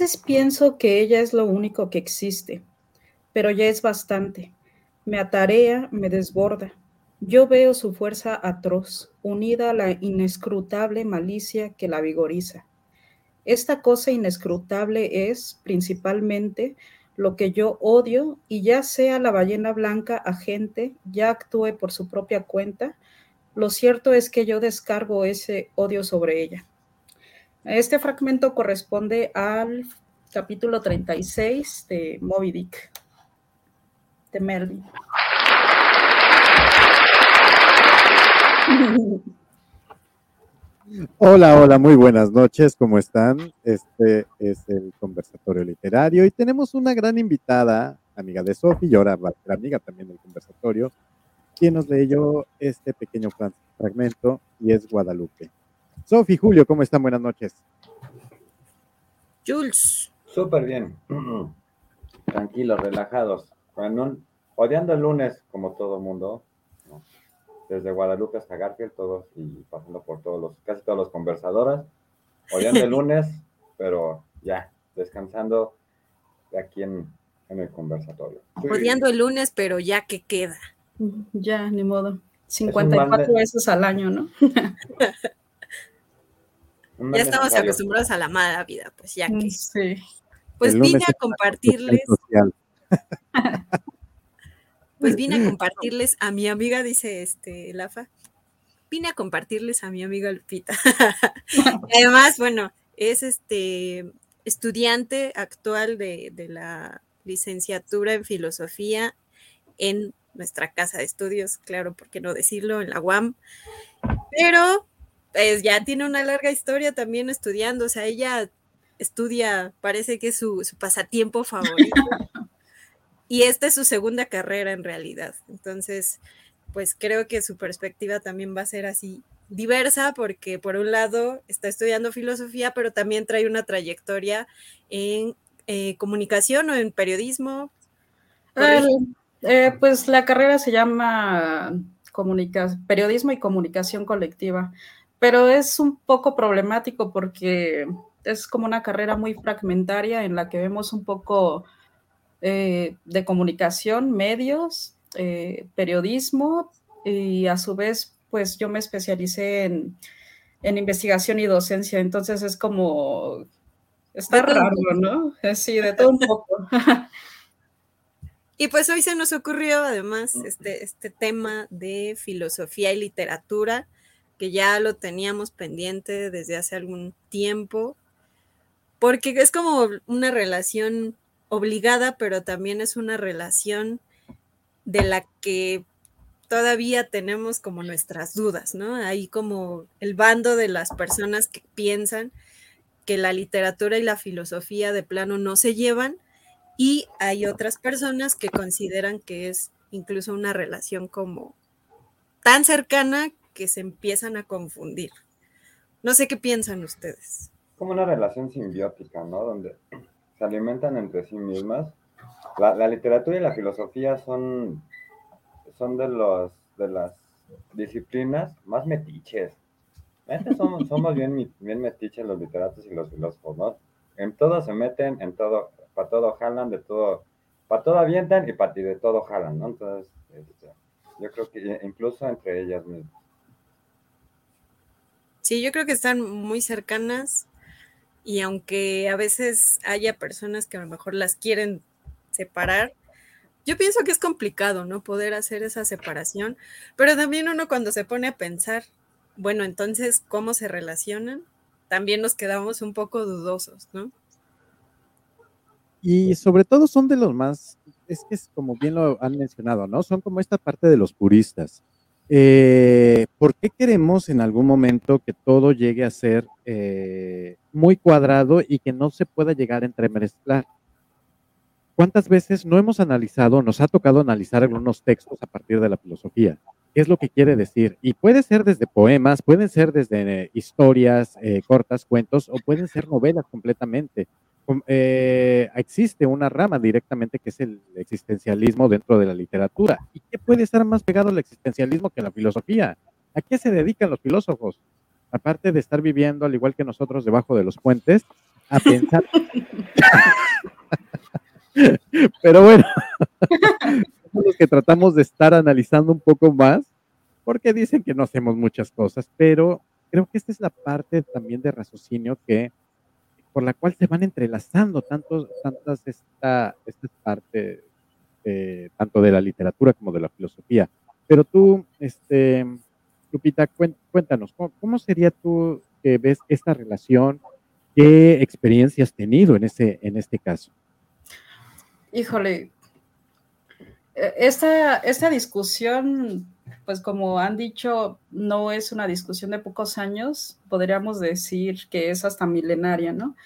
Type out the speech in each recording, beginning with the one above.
Veces pienso que ella es lo único que existe, pero ya es bastante. Me atarea, me desborda. Yo veo su fuerza atroz, unida a la inescrutable malicia que la vigoriza. Esta cosa inescrutable es, principalmente, lo que yo odio, y ya sea la ballena blanca agente, ya actúe por su propia cuenta, lo cierto es que yo descargo ese odio sobre ella. Este fragmento corresponde al capítulo 36 de Moby Dick, de Merlin. Hola, hola, muy buenas noches, ¿cómo están? Este es el conversatorio literario y tenemos una gran invitada, amiga de Sofi y ahora va a ser amiga también del conversatorio, quien nos leyó este pequeño fragmento y es Guadalupe. Sofi, Julio, ¿cómo están? Buenas noches. Jules. Súper bien. Tranquilos, relajados. odiando el lunes, como todo mundo, desde Guadalupe hasta Garfield, todos y pasando por todos los, casi todos los conversadores. Odiando el lunes, pero ya, descansando de aquí en, el conversatorio. Odiando el lunes, pero ya que queda. Ya, ni modo. 54 veces al año, ¿no? ya estamos acostumbrados a la mala vida, pues ya que. Sí. Pues vine a compartirles. pues vine a compartirles a mi amiga, dice este Lafa. Vine a compartirles a mi amiga Lupita. Además, bueno, es este estudiante actual de, de la licenciatura en filosofía en nuestra casa de estudios, claro, por qué no decirlo, en la UAM. Pero pues ya tiene una larga historia también estudiando, o sea, ella estudia, parece que es su, pasatiempo favorito. y esta es su segunda carrera en realidad. Entonces, pues creo que su perspectiva también va a ser así diversa porque por un lado está estudiando filosofía, pero también trae una trayectoria en eh, comunicación o en periodismo. Eh, pues la carrera se llama periodismo y comunicación colectiva pero es un poco problemático porque es como una carrera muy fragmentaria en la que vemos un poco eh, de comunicación, medios, eh, periodismo y a su vez, pues yo me especialicé en, investigación y docencia, entonces es como, está raro, ¿no? Eh, sí, de todo un poco. Y pues hoy se nos ocurrió además este, este tema de filosofía y literatura que ya lo teníamos pendiente desde hace algún tiempo, porque es como una relación obligada, pero también es una relación de la que todavía tenemos como nuestras dudas, ¿no? Hay como el bando de las personas que piensan que la literatura y la filosofía de plano no se llevan y hay otras personas que consideran que es incluso una relación como tan cercana que se empiezan a confundir. No sé qué piensan ustedes. Como una relación simbiótica, ¿no? Donde se alimentan entre sí mismas. La, literatura y la filosofía son, son de, los, de las disciplinas más metiches. Somos, somos bien, bien metiches los literatos y los filósofos, ¿no? En todo se meten, en todo, para todo jalan, de todo, para todo avientan y para de todo jalan, ¿no? Entonces, este, yo creo que incluso entre ellas mismas. Sí, yo creo que están muy cercanas y aunque a veces haya personas que a lo mejor las quieren separar, yo pienso que es complicado, ¿no? Poder hacer esa separación, pero también uno cuando se pone a pensar, bueno, entonces, ¿cómo se relacionan? También nos quedamos un poco dudosos, ¿no? Y sobre todo son de los más, es que es como bien lo han mencionado, ¿no? Son como esta parte de los puristas eh, ¿Por qué queremos en algún momento que todo llegue a ser eh, muy cuadrado y que no se pueda llegar a entremezclar? ¿Cuántas veces no hemos analizado, nos ha tocado analizar algunos textos a partir de la filosofía? ¿Qué es lo que quiere decir? Y puede ser desde poemas, pueden ser desde eh, historias cortas, cuentos, o pueden ser novelas completamente. Eh, existe una rama directamente que es el existencialismo dentro de la literatura. ¿Y qué puede estar más pegado al existencialismo que la filosofía? ¿A qué se dedican los filósofos? Aparte de estar viviendo, al igual que nosotros, debajo de los puentes, a pensar. Pero bueno, somos los que tratamos de estar analizando un poco más, porque dicen que no hacemos muchas cosas, pero creo que esta es la parte también de raciocinio que por la cual se van entrelazando tantos, tantas esta, esta parte, tanto de la literatura como de la filosofía. Pero tú, este, Lupita, cuéntanos, ¿cómo, sería tú que ves esta relación? ¿Qué experiencia has tenido en, ese, en este caso? Híjole, esta, esta discusión, pues como han dicho, no es una discusión de pocos años, podríamos decir que es hasta milenaria, ¿no?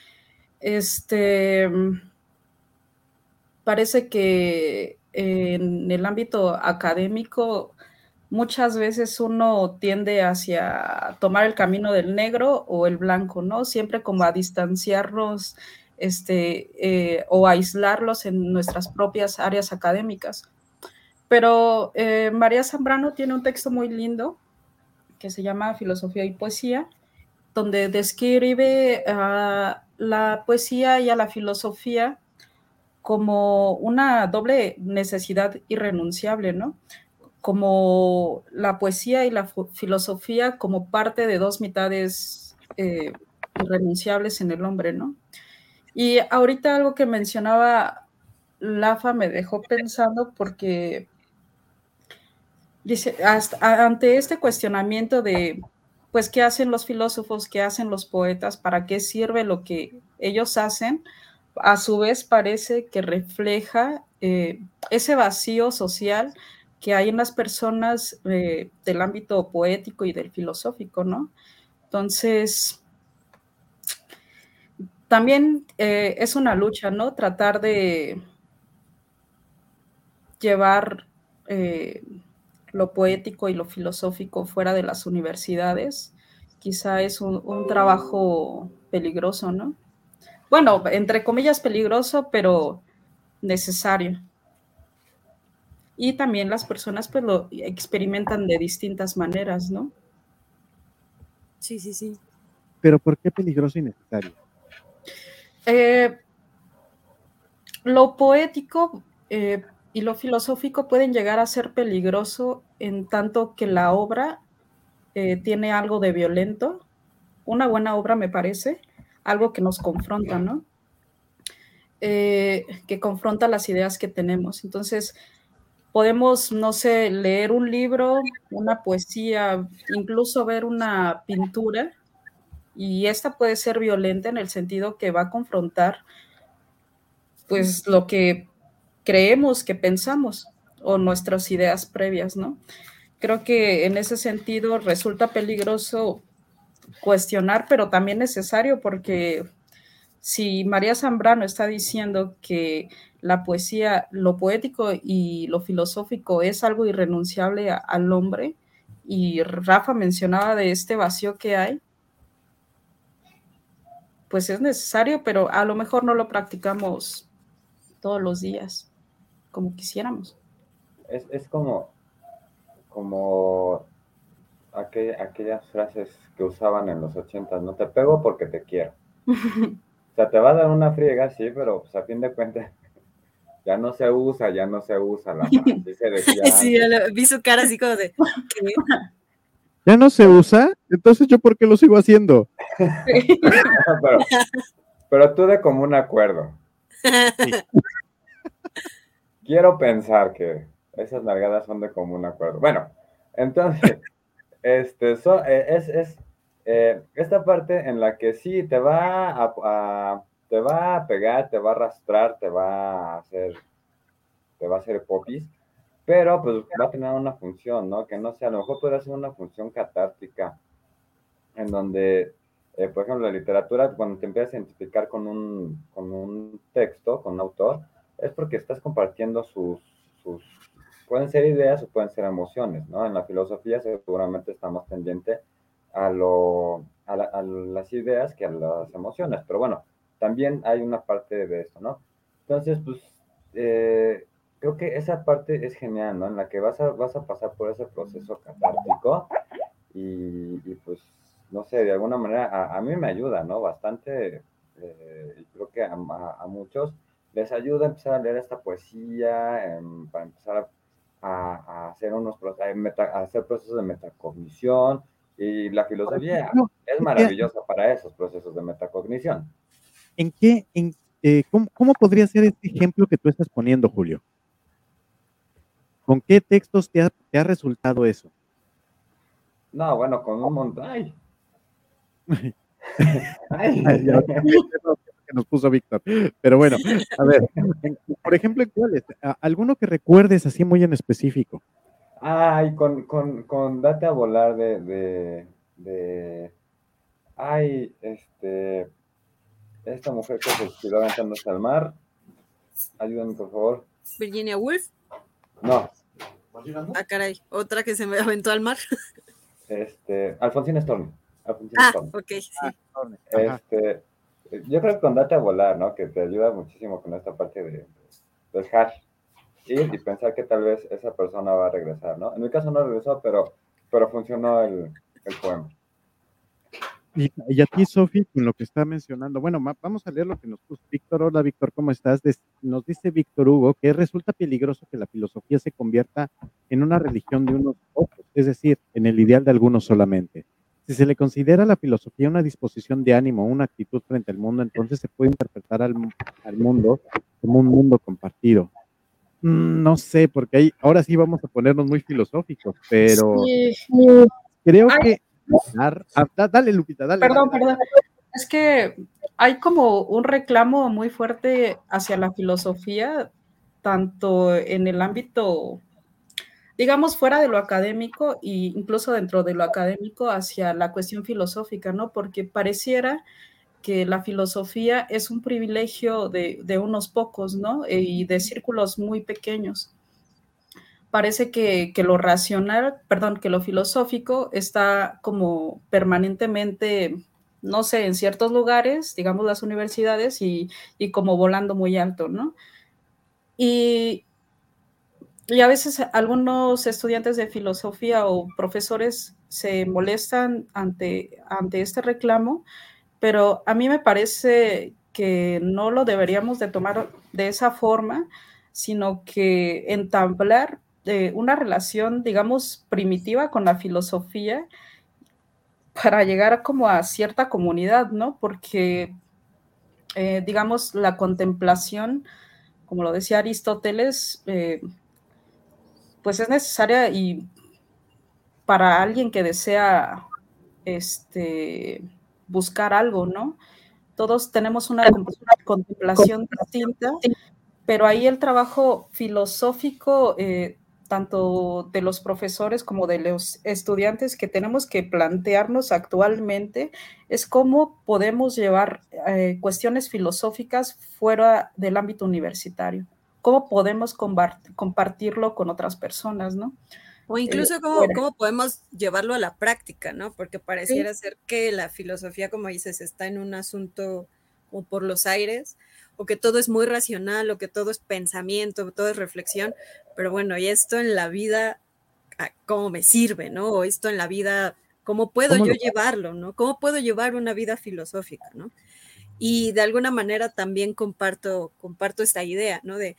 Este, parece que en el ámbito académico muchas veces uno tiende hacia tomar el camino del negro o el blanco, ¿no? Siempre como a distanciarnos este, eh, o aislarlos en nuestras propias áreas académicas. Pero eh, María Zambrano tiene un texto muy lindo que se llama Filosofía y Poesía, donde describe a la poesía y a la filosofía como una doble necesidad irrenunciable, ¿no? como la poesía y la filosofía como parte de dos mitades eh, irrenunciables en el hombre, ¿no? Y ahorita algo que mencionaba Lafa me dejó pensando porque dice, ante este cuestionamiento de, pues, ¿qué hacen los filósofos? ¿Qué hacen los poetas? ¿Para qué sirve lo que ellos hacen? A su vez parece que refleja eh, ese vacío social que hay en las personas eh, del ámbito poético y del filosófico, ¿no? Entonces, también eh, es una lucha, ¿no? Tratar de llevar lo poético y lo filosófico fuera de las universidades. Quizá es un trabajo peligroso, ¿no? Bueno, entre comillas peligroso, pero necesario y también las personas pues lo experimentan de distintas maneras, ¿no? Sí, sí, sí. Pero ¿por qué peligroso y necesario? Eh, lo poético eh, y lo filosófico pueden llegar a ser peligroso en tanto que la obra eh, tiene algo de violento. Una buena obra me parece, algo que nos confronta, ¿no? que confronta las ideas que tenemos. Entonces, podemos, no sé, leer un libro, una poesía, incluso ver una pintura, y esta puede ser violenta en el sentido que va a confrontar pues lo que creemos que pensamos o nuestras ideas previas, ¿no? Creo que en ese sentido resulta peligroso cuestionar, pero también necesario porque si María Zambrano está diciendo que la poesía, lo poético y lo filosófico es algo irrenunciable al hombre. Y Rafa mencionaba de este vacío que hay. Pues es necesario, pero a lo mejor no lo practicamos todos los días como quisiéramos. Es, como, como aquellas frases que usaban en los ochentas, no te pego porque te quiero. o sea, te va a dar una friega, sí, pero pues, a fin de cuentas ya no se usa, ya no se usa la Sí, vi su cara así como de. ¿Ya no se usa? Entonces, ¿yo por qué lo sigo haciendo? pero, tú de común acuerdo. Quiero pensar que esas nalgadas son de común acuerdo. Bueno, entonces, este, eh, es, es eh, esta parte en la que sí te va a te va a pegar, te va a arrastrar, te va a hacer, te va a hacer popis, pero pues va a tener una función, ¿no? Que no sé, a lo mejor podría ser una función catártica, en donde, eh, por ejemplo, la literatura, cuando te empiezas a identificar con un, con un texto, con un autor, es porque estás compartiendo sus, sus, pueden ser ideas o pueden ser emociones, ¿no? En la filosofía seguramente está más pendiente a, lo, a las ideas que a las emociones, pero bueno, también hay una parte de eso, ¿no? Entonces, pues, eh, creo que esa parte es genial, ¿no? En la que vas a, vas a pasar por ese proceso catártico y, pues, no sé, de alguna manera a, mí me ayuda, ¿no? Bastante eh, creo que a, muchos les ayuda a empezar a leer esta poesía, em, para empezar a, hacer unos a hacer procesos de metacognición, y la filosofía es maravillosa para esos procesos de metacognición. ¿En qué, en, eh, cómo, podría ser este ejemplo que tú estás poniendo, Julio? ¿Con qué textos te ha, te ha resultado eso? No, bueno, con un montón. Ay. Que nos puso Víctor. Pero bueno, a ver, por ejemplo, ¿cuáles? ¿Alguno que recuerdes así muy en específico? Ay, con, con, con Date a volar de, de, de, Ay, este. Esta mujer que se estiró aventándose al mar. Ayúdenme, por favor. Virginia Woolf. No. Ah, caray. Otra que se me aventó al mar. Este, Alfonsina Storm. ah, ok, sí. Ah, este, yo creo que con Date a volar, ¿no? Que te ayuda muchísimo con esta parte de, del hash. Y pensar que tal vez esa persona va a regresar, ¿no? En mi caso no regresó, pero, pero funcionó el, el poema. Y, a ti, Sofi, con lo que está mencionando, bueno, vamos a leer lo que nos puso Víctor. Hola, Víctor, ¿cómo estás? nos dice Víctor Hugo que resulta peligroso que la filosofía se convierta en una religión de unos pocos, es decir, en el ideal de algunos solamente. Si se le considera a la filosofía una disposición de ánimo, una actitud frente al mundo, entonces se puede interpretar al, mundo como un mundo compartido. Mm, no sé, porque ahí, ahora sí vamos a ponernos muy filosóficos, pero creo que Ah, dale, Lupita, dale. Perdón, perdón. Es que hay como un reclamo muy fuerte hacia la filosofía, tanto en el ámbito, digamos, fuera de lo académico e incluso dentro de lo académico hacia la cuestión filosófica, ¿no? Porque pareciera que la filosofía es un privilegio de, de unos pocos, ¿no? Y de círculos muy pequeños parece que, lo racional, perdón, que lo filosófico está como permanentemente, no sé, en ciertos lugares, digamos las universidades, y, como volando muy alto, ¿no? Y, y a veces algunos estudiantes de filosofía o profesores se molestan ante, ante este reclamo, pero a mí me parece que no lo deberíamos de tomar de esa forma, sino que entablar una relación, digamos, primitiva con la filosofía para llegar como a cierta comunidad, ¿no? Porque, eh, digamos, la contemplación, como lo decía Aristóteles, eh, pues es necesaria y para alguien que desea este, buscar algo, ¿no? Todos tenemos una contemplación distinta, pero ahí el trabajo filosófico eh, tanto de los profesores como de los estudiantes que tenemos que plantearnos actualmente es cómo podemos llevar eh, cuestiones filosóficas fuera del ámbito universitario, cómo podemos compartirlo con otras personas, ¿no? O incluso cómo, cómo, podemos llevarlo a la práctica, ¿no? Porque pareciera ser que la filosofía, como dices, está en un asunto o por los aires, o que todo es muy racional, o que todo es pensamiento, todo es reflexión, pero bueno, y esto en la vida, ¿cómo me sirve, no? O esto en la vida, ¿cómo puedo yo llevarlo, no? ¿Cómo puedo llevar una vida filosófica, no? Y de alguna manera también comparto, comparto esta idea, ¿no? De,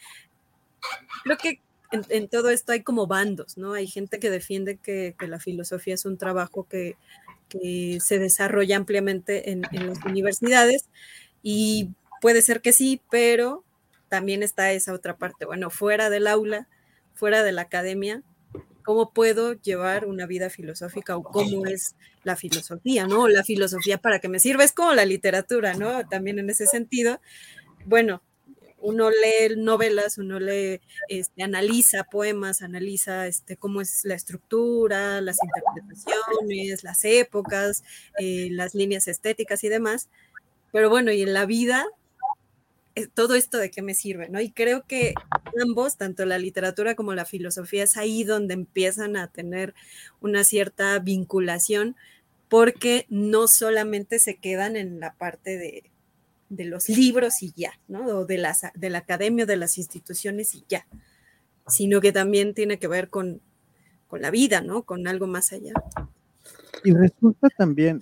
creo que en, todo esto hay como bandos, ¿no? Hay gente que defiende que, la filosofía es un trabajo que, se desarrolla ampliamente en, en las universidades y puede ser que sí, pero también está esa otra parte, bueno, fuera del aula, fuera de la academia, cómo puedo llevar una vida filosófica o cómo es la filosofía, ¿no? La filosofía para que me sirva es como la literatura, ¿no? También en ese sentido, bueno, uno lee novelas, uno lee, este, analiza poemas, analiza este, cómo es la estructura, las interpretaciones, las épocas, eh, las líneas estéticas y demás. Pero bueno, y en la vida todo esto de qué me sirve, ¿no? Y creo que ambos, tanto la literatura como la filosofía, es ahí donde empiezan a tener una cierta vinculación, porque no solamente se quedan en la parte de, los libros y ya, ¿no? O de, las, de la academia, de las instituciones y ya, sino que también tiene que ver con, con la vida, ¿no? Con algo más allá. Y resulta también,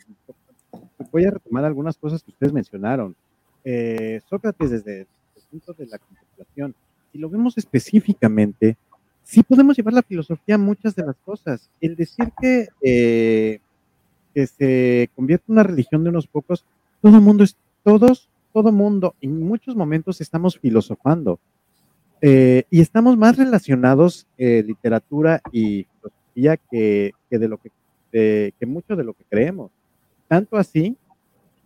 voy a retomar algunas cosas que ustedes mencionaron eh, Sócrates desde el punto de la contemplación, si lo vemos específicamente, sí podemos llevar la filosofía a muchas de las cosas. El decir que, eh, que se convierte en una religión de unos pocos, todo el mundo es, todos, todo mundo, en muchos momentos estamos filosofando. Eh, y estamos más relacionados literatura y filosofía que, de lo que, que mucho de lo que creemos. Tanto así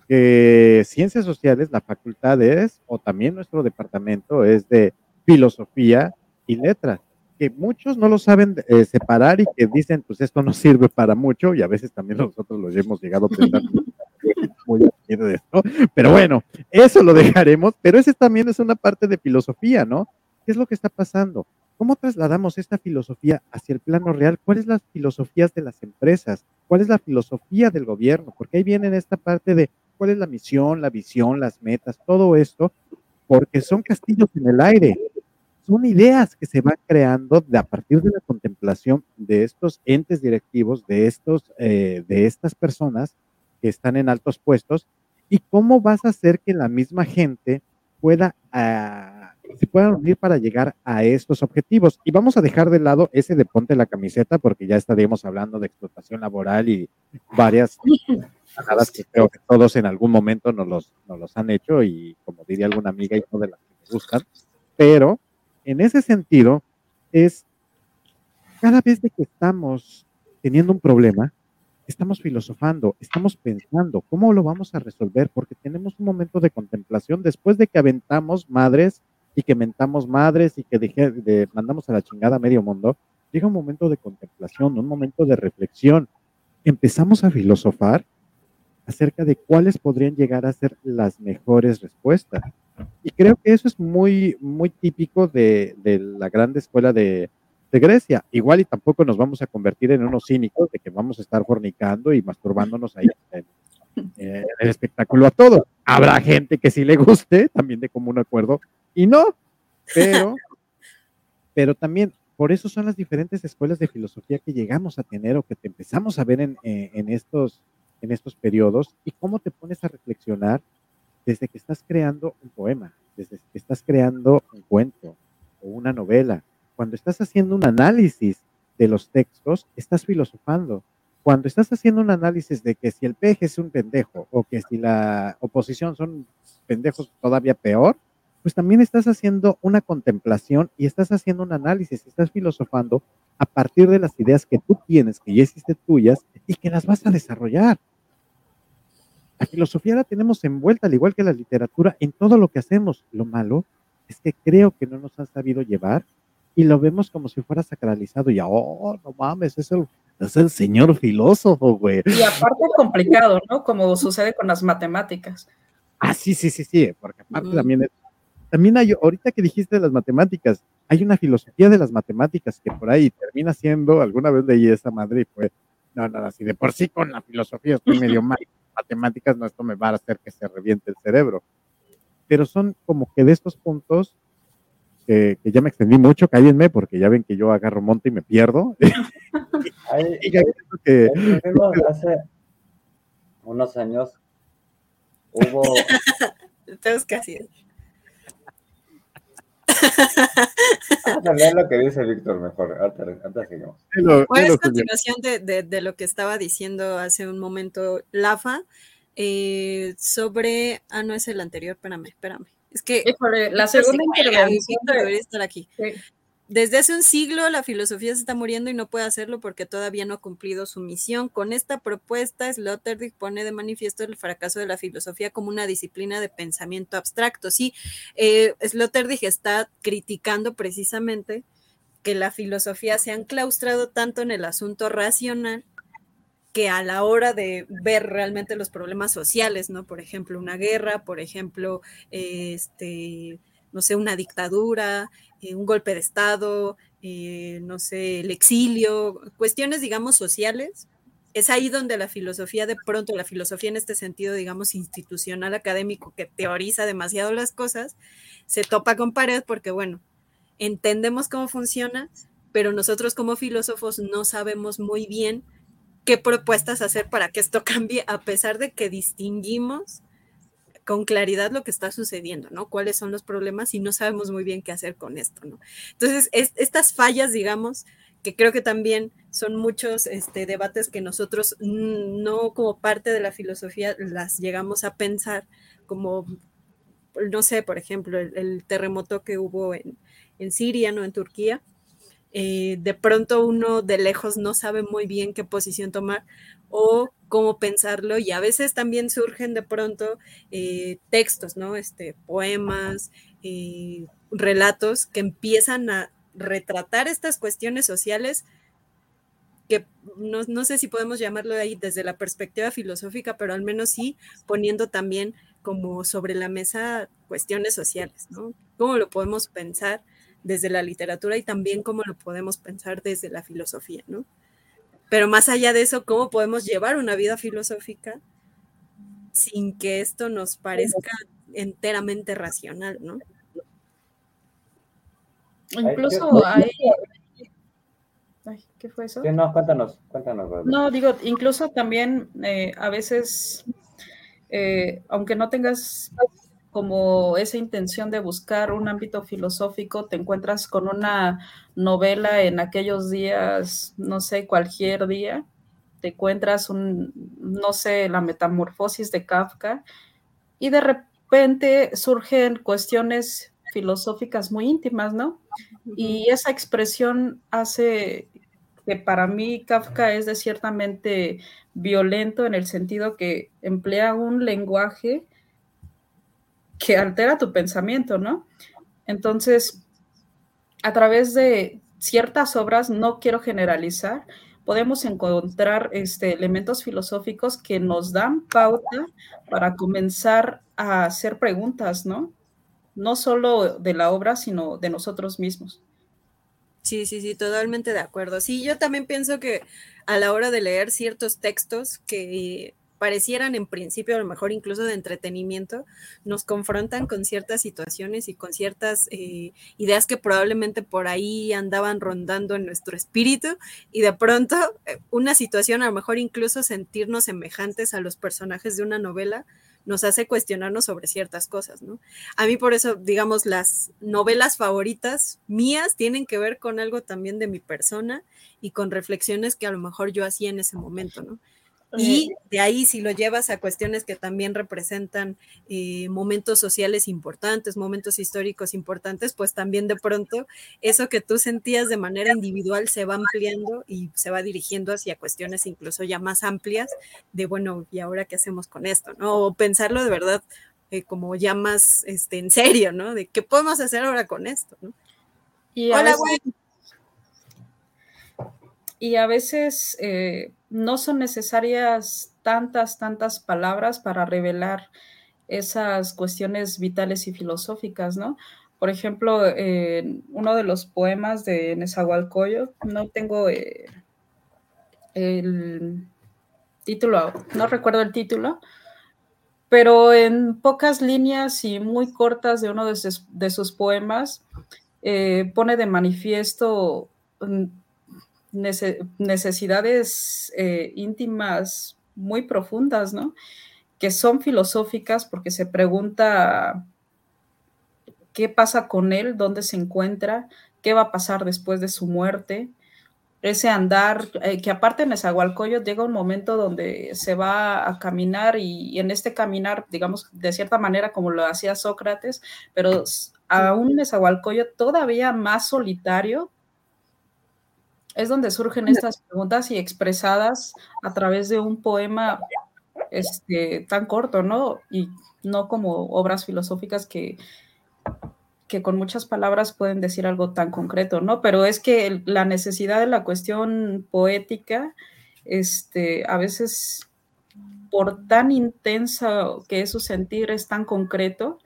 que ciencias sociales, la facultad es, o también nuestro departamento es de filosofía y letras, que muchos no lo saben eh, separar y que dicen, pues esto no sirve para mucho, y a veces también nosotros los hemos llegado a pensar muy de esto. Pero bueno, eso lo dejaremos, pero ese también es una parte de filosofía, ¿no? ¿Qué es lo que está pasando? ¿Cómo trasladamos esta filosofía hacia el plano real? ¿Cuáles las filosofías de las empresas? ¿Cuál es la filosofía del gobierno? Porque ahí viene esta parte de cuál es la misión, la visión, las metas, todo esto, porque son castillos en el aire. Son ideas que se van creando de, a partir de la contemplación de estos entes directivos, de, estos, eh, de estas personas que están en altos puestos, y cómo vas a hacer que la misma gente pueda uh, se puedan unir para llegar a estos objetivos. Y vamos a dejar de lado ese de ponte la camiseta, porque ya estaríamos hablando de explotación laboral y varias cosas que creo que todos en algún momento nos los, nos los han hecho y como diría alguna amiga, y no de las que me gustan. Pero en ese sentido, es cada vez de que estamos teniendo un problema, estamos filosofando, estamos pensando cómo lo vamos a resolver, porque tenemos un momento de contemplación después de que aventamos madres y que mentamos madres y que de, mandamos a la chingada a medio mundo, llega un momento de contemplación, un momento de reflexión. Empezamos a filosofar acerca de cuáles podrían llegar a ser las mejores respuestas. Y creo que eso es muy, muy típico de, la grande escuela de, Grecia. Igual y tampoco nos vamos a convertir en unos cínicos de que vamos a estar fornicando y masturbándonos ahí en, en el espectáculo a todos. Habrá gente que sí le guste, también de común acuerdo, y no, pero, pero también por eso son las diferentes escuelas de filosofía que llegamos a tener o que te empezamos a ver en, eh, en, estos, en estos periodos y cómo te pones a reflexionar desde que estás creando un poema, desde que estás creando un cuento o una novela. Cuando estás haciendo un análisis de los textos, estás filosofando. Cuando estás haciendo un análisis de que si el peje es un pendejo o que si la oposición son pendejos todavía peor, pues también estás haciendo una contemplación y estás haciendo un análisis, estás filosofando a partir de las ideas que tú tienes, que ya hiciste tuyas y que las vas a desarrollar. La filosofía la tenemos envuelta, al igual que la literatura, en todo lo que hacemos. Lo malo es que creo que no nos han sabido llevar y lo vemos como si fuera sacralizado y, oh, no mames, es el, es el señor filósofo, güey. Y aparte complicado, ¿no? Como sucede con las matemáticas. Ah, sí, sí, sí, sí, porque aparte también es también hay, ahorita que dijiste de las matemáticas, hay una filosofía de las matemáticas que por ahí termina siendo, alguna vez leí esa madre y fue, no, no, así de por sí con la filosofía estoy medio mal, matemáticas no, esto me va a hacer que se reviente el cerebro. Pero son como que de estos puntos que, ya me extendí mucho, cállenme, porque ya ven que yo agarro monte y me pierdo. que, hace unos años hubo... Todos casi. Vamos a leer lo que dice Víctor mejor. Antes, seguimos. Pues continuación de, de, lo que estaba diciendo hace un momento Lafa eh, sobre. Ah, no es el anterior, espérame, espérame. Es que. la segunda intervención debería estar aquí. Desde hace un siglo la filosofía se está muriendo y no puede hacerlo porque todavía no ha cumplido su misión. Con esta propuesta, Sloterdijk pone de manifiesto el fracaso de la filosofía como una disciplina de pensamiento abstracto. Sí, eh, Sloterdijk está criticando precisamente que la filosofía se ha enclaustrado tanto en el asunto racional que a la hora de ver realmente los problemas sociales, ¿no? Por ejemplo, una guerra, por ejemplo, este no sé, una dictadura, eh, un golpe de Estado, eh, no sé, el exilio, cuestiones, digamos, sociales. Es ahí donde la filosofía, de pronto, la filosofía en este sentido, digamos, institucional, académico, que teoriza demasiado las cosas, se topa con pared porque, bueno, entendemos cómo funciona, pero nosotros como filósofos no sabemos muy bien qué propuestas hacer para que esto cambie, a pesar de que distinguimos con claridad lo que está sucediendo, ¿no? Cuáles son los problemas y no sabemos muy bien qué hacer con esto, ¿no? Entonces, estas fallas, digamos, que creo que también son muchos este, debates que nosotros no como parte de la filosofía las llegamos a pensar como, no sé, por ejemplo, el, terremoto que hubo en, Siria, ¿no? En Turquía, eh, de pronto uno de lejos no sabe muy bien qué posición tomar o cómo pensarlo y a veces también surgen de pronto eh, textos, ¿no? Este, poemas, eh, relatos que empiezan a retratar estas cuestiones sociales que no, no, sé si podemos llamarlo ahí desde la perspectiva filosófica, pero al menos sí poniendo también como sobre la mesa cuestiones sociales, ¿no? ¿Cómo lo podemos pensar? desde la literatura y también cómo lo podemos pensar desde la filosofía, ¿no? Pero más allá de eso, ¿cómo podemos llevar una vida filosófica sin que esto nos parezca enteramente racional, ¿no? Incluso hay... ¿Qué fue eso? no, cuéntanos, cuéntanos. No, digo, incluso también eh, a veces, eh, aunque no tengas como esa intención de buscar un ámbito filosófico, te encuentras con una novela en aquellos días, no sé, cualquier día, te encuentras un, no sé, la metamorfosis de Kafka, y de repente surgen cuestiones filosóficas muy íntimas, ¿no? Y esa expresión hace que para mí Kafka es de ciertamente violento en el sentido que emplea un lenguaje que altera tu pensamiento, ¿no? Entonces, a través de ciertas obras, no quiero generalizar, podemos encontrar este, elementos filosóficos que nos dan pauta para comenzar a hacer preguntas, ¿no? No solo de la obra, sino de nosotros mismos. Sí, sí, sí, totalmente de acuerdo. Sí, yo también pienso que a la hora de leer ciertos textos que parecieran en principio a lo mejor incluso de entretenimiento, nos confrontan con ciertas situaciones y con ciertas eh, ideas que probablemente por ahí andaban rondando en nuestro espíritu y de pronto eh, una situación a lo mejor incluso sentirnos semejantes a los personajes de una novela nos hace cuestionarnos sobre ciertas cosas, ¿no? A mí por eso, digamos, las novelas favoritas mías tienen que ver con algo también de mi persona y con reflexiones que a lo mejor yo hacía en ese momento, ¿no? Y de ahí, si lo llevas a cuestiones que también representan eh, momentos sociales importantes, momentos históricos importantes, pues también de pronto eso que tú sentías de manera individual se va ampliando y se va dirigiendo hacia cuestiones incluso ya más amplias de, bueno, ¿y ahora qué hacemos con esto? ¿no? O pensarlo de verdad eh, como ya más este, en serio, ¿no? De qué podemos hacer ahora con esto, ¿no? Hola, güey. Y a veces eh, no son necesarias tantas, tantas palabras para revelar esas cuestiones vitales y filosóficas, ¿no? Por ejemplo, uno de los poemas de Nezahualcóyotl, no tengo eh, el título, no recuerdo el título, pero en pocas líneas y muy cortas de uno de sus, poemas eh, pone de manifiesto mm, necesidades eh, íntimas muy profundas, ¿no? Que son filosóficas porque se pregunta qué pasa con él, dónde se encuentra, qué va a pasar después de su muerte, ese andar, eh, que aparte en Nezahualcóyotl llega un momento donde se va a caminar y, en este caminar, digamos, de cierta manera como lo hacía Sócrates, pero aún Nezahualcóyotl todavía más solitario, es donde surgen estas preguntas y expresadas a través de un poema este, tan corto, ¿no? Y no como obras filosóficas que, que con muchas palabras pueden decir algo tan concreto, ¿no? Pero es que la necesidad de la cuestión poética, este, a veces por tan intensa que es su sentir, es tan concreto,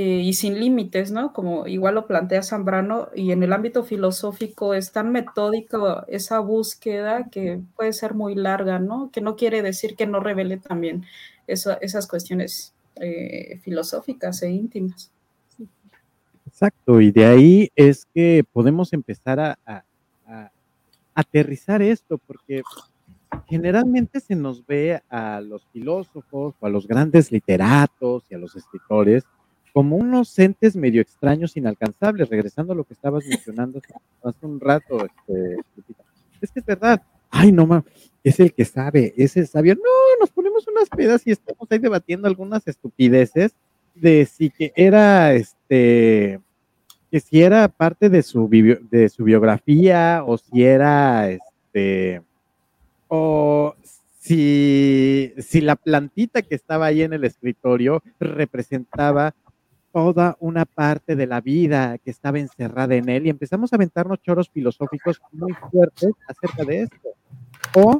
eh, y sin límites, ¿no? Como igual lo plantea Zambrano, y en el ámbito filosófico es tan metódico esa búsqueda que puede ser muy larga, ¿no? Que no quiere decir que no revele también esas cuestiones eh, filosóficas e íntimas. Exacto, y de ahí es que podemos empezar a aterrizar esto, porque generalmente se nos ve a los filósofos o a los grandes literatos y a los escritores como unos entes medio extraños, inalcanzables, regresando a lo que estabas mencionando hace un rato. Este, es que es verdad. Ay, no, ma, es el que sabe, es el sabio. No, nos ponemos unas pedas y estamos ahí debatiendo algunas estupideces de si que era, este, que si era parte de su, de su biografía o si era, este, o si, si la plantita que estaba ahí en el escritorio representaba toda una parte de la vida que estaba encerrada en él y empezamos a aventarnos choros filosóficos muy fuertes acerca de esto. O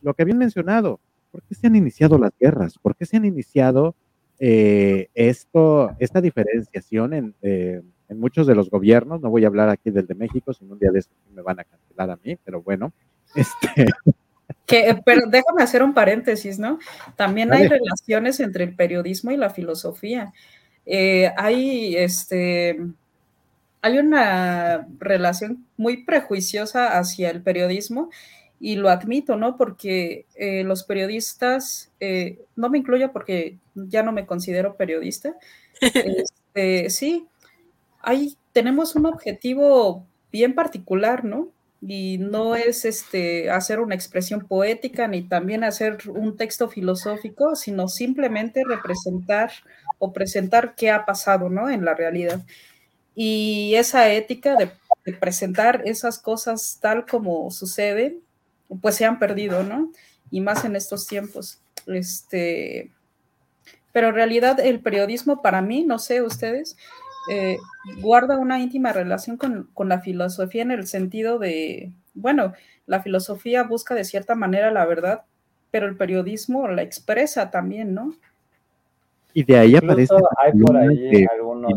lo que habían mencionado, ¿por qué se han iniciado las guerras? ¿Por qué se han iniciado eh, esto, esta diferenciación en, eh, en, muchos de los gobiernos? No voy a hablar aquí del de México, sino un día de esto me van a cancelar a mí, pero bueno, este... Que, pero déjame hacer un paréntesis, ¿no? También hay relaciones entre el periodismo y la filosofía. Eh, hay, este, hay una relación muy prejuiciosa hacia el periodismo y lo admito, ¿no? Porque eh, los periodistas, eh, no me incluyo porque ya no me considero periodista, este, sí, hay, tenemos un objetivo bien particular, ¿no? Y no es este, hacer una expresión poética ni también hacer un texto filosófico, sino simplemente representar o presentar qué ha pasado, ¿no? En la realidad. Y esa ética de, presentar esas cosas tal como suceden, pues se han perdido, ¿no? Y más en estos tiempos. Este, pero en realidad el periodismo para mí, no sé ustedes, eh, guarda una íntima relación con, con, la filosofía en el sentido de, bueno, la filosofía busca de cierta manera la verdad, pero el periodismo la expresa también, ¿no? Y de ahí aparece. Hay por ahí algunos.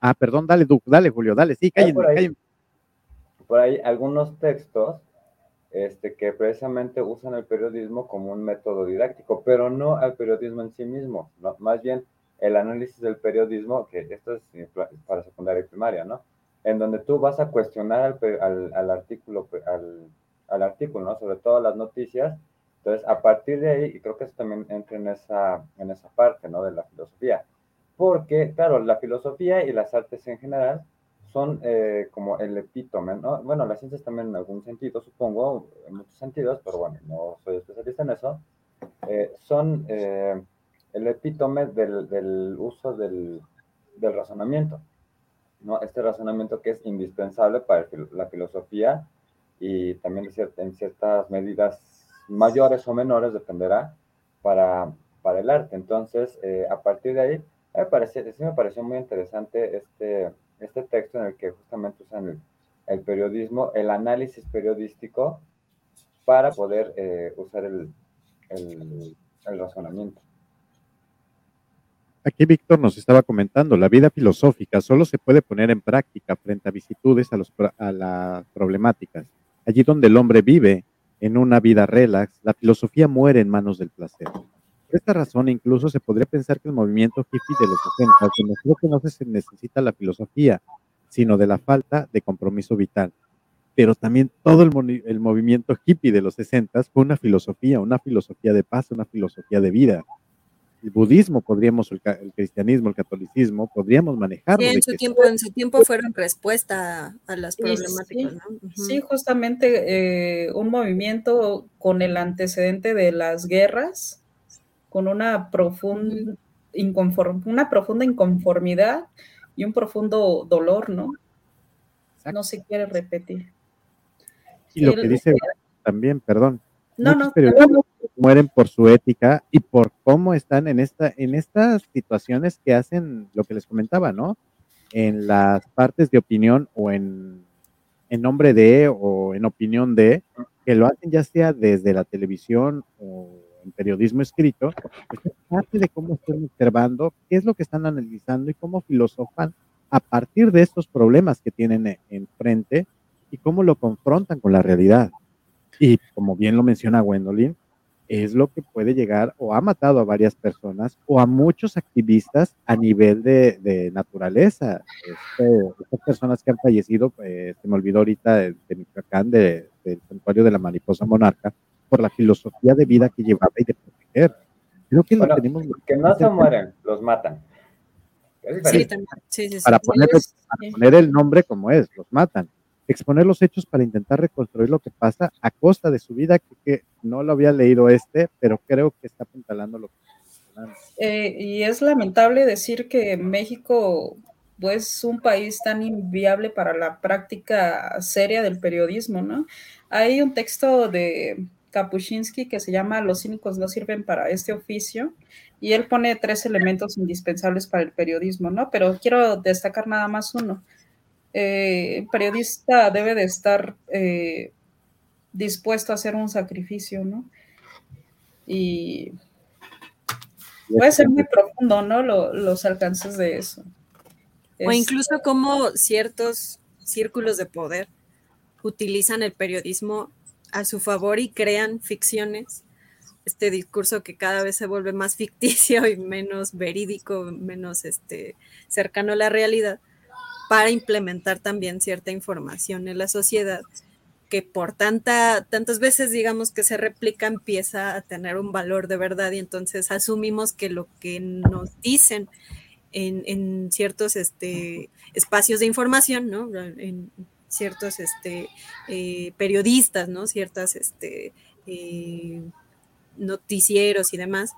ah, perdón, dale, dale, Julio, dale, sí, cállenme, por, ahí, por ahí algunos textos este, que precisamente usan el periodismo como un método didáctico, pero no al periodismo en sí mismo, ¿no? más bien el análisis del periodismo, que esto es para secundaria y primaria, ¿no? En donde tú vas a cuestionar al, al, al artículo, al, al, artículo, ¿no? Sobre todo las noticias, entonces, a partir de ahí, y creo que eso también entra en esa, en esa parte, ¿no? De la filosofía. Porque, claro, la filosofía y las artes en general son eh, como el epítome, ¿no? Bueno, las ciencias también en algún sentido, supongo, en muchos sentidos, pero bueno, no soy especialista en eso, eh, son eh, el epítome del, del uso del, del, razonamiento, ¿no? Este razonamiento que es indispensable para la filosofía y también en ciertas medidas mayores o menores, dependerá, para, para el arte. Entonces, eh, a partir de ahí, me parece, sí me pareció muy interesante este, este texto en el que justamente usan el, periodismo, el análisis periodístico para poder eh, usar el, el, razonamiento. Aquí Víctor nos estaba comentando, la vida filosófica solo se puede poner en práctica frente a vicitudes a, los, a las problemáticas. Allí donde el hombre vive en una vida relax, la filosofía muere en manos del placer. Por esta razón, incluso se podría pensar que el movimiento hippie de los 60 demostró que no se necesita la filosofía, sino de la falta de compromiso vital. Pero también todo el, el movimiento hippie de los 60 fue una filosofía, una filosofía de paz, una filosofía de vida el budismo, podríamos, el, cristianismo, el catolicismo, podríamos manejarlo. Sí, en su, tiempo, en su tiempo fueron respuesta a las problemáticas. Sí, justamente eh, un movimiento con el antecedente de las guerras, con una profunda, una profunda inconformidad y un profundo dolor, ¿no? No se quiere repetir. Y lo que dice también, perdón, no, no, mueren por su ética y por cómo están en esta, en estas situaciones que hacen lo que les comentaba, ¿no? En las partes de opinión o en, en nombre de o en opinión de, que lo hacen ya sea desde la televisión o en periodismo escrito, pues es parte de cómo están observando, qué es lo que están analizando y cómo filosofan a partir de estos problemas que tienen enfrente y cómo lo confrontan con la realidad. Y como bien lo menciona Gwendolyn, es lo que puede llegar o ha matado a varias personas o a muchos activistas a nivel de, naturaleza. Este, estas personas que han fallecido, eh, se me olvidó ahorita de, Michoacán, del santuario de la mariposa monarca, por la filosofía de vida que llevaba y de proteger. Creo que Bueno, lo tenemos Que no se mueren, los matan. Sí. Sí, sí, sí. para poner, para poner el nombre como es, los matan. Exponer los hechos para intentar reconstruir lo que pasa a costa de su vida, que, no lo había leído este, pero creo que está apuntalando lo que está. Eh, y es lamentable decir que México pues, es un país tan inviable para la práctica seria del periodismo, ¿no? Hay un texto de Kapuscinski que se llama Los cínicos no sirven para este oficio y él pone tres elementos indispensables para el periodismo, ¿no? Pero quiero destacar nada más uno. Eh, el periodista debe de estar eh, dispuesto a hacer un sacrificio, ¿no? Y puede ser muy profundo, ¿no? Lo- los alcances de eso. O incluso como ciertos círculos de poder utilizan el periodismo a su favor y crean ficciones. Este discurso que cada vez se vuelve más ficticio y menos verídico, menos este, cercano a la realidad, para implementar también cierta información en la sociedad que por tanta, tantas veces, digamos, que se replica, empieza a tener un valor de verdad y entonces asumimos que lo que nos dicen en, en ciertos este, espacios de información, ¿no? En ciertos este, eh, periodistas, ¿no? Ciertas este, eh, noticieros y demás,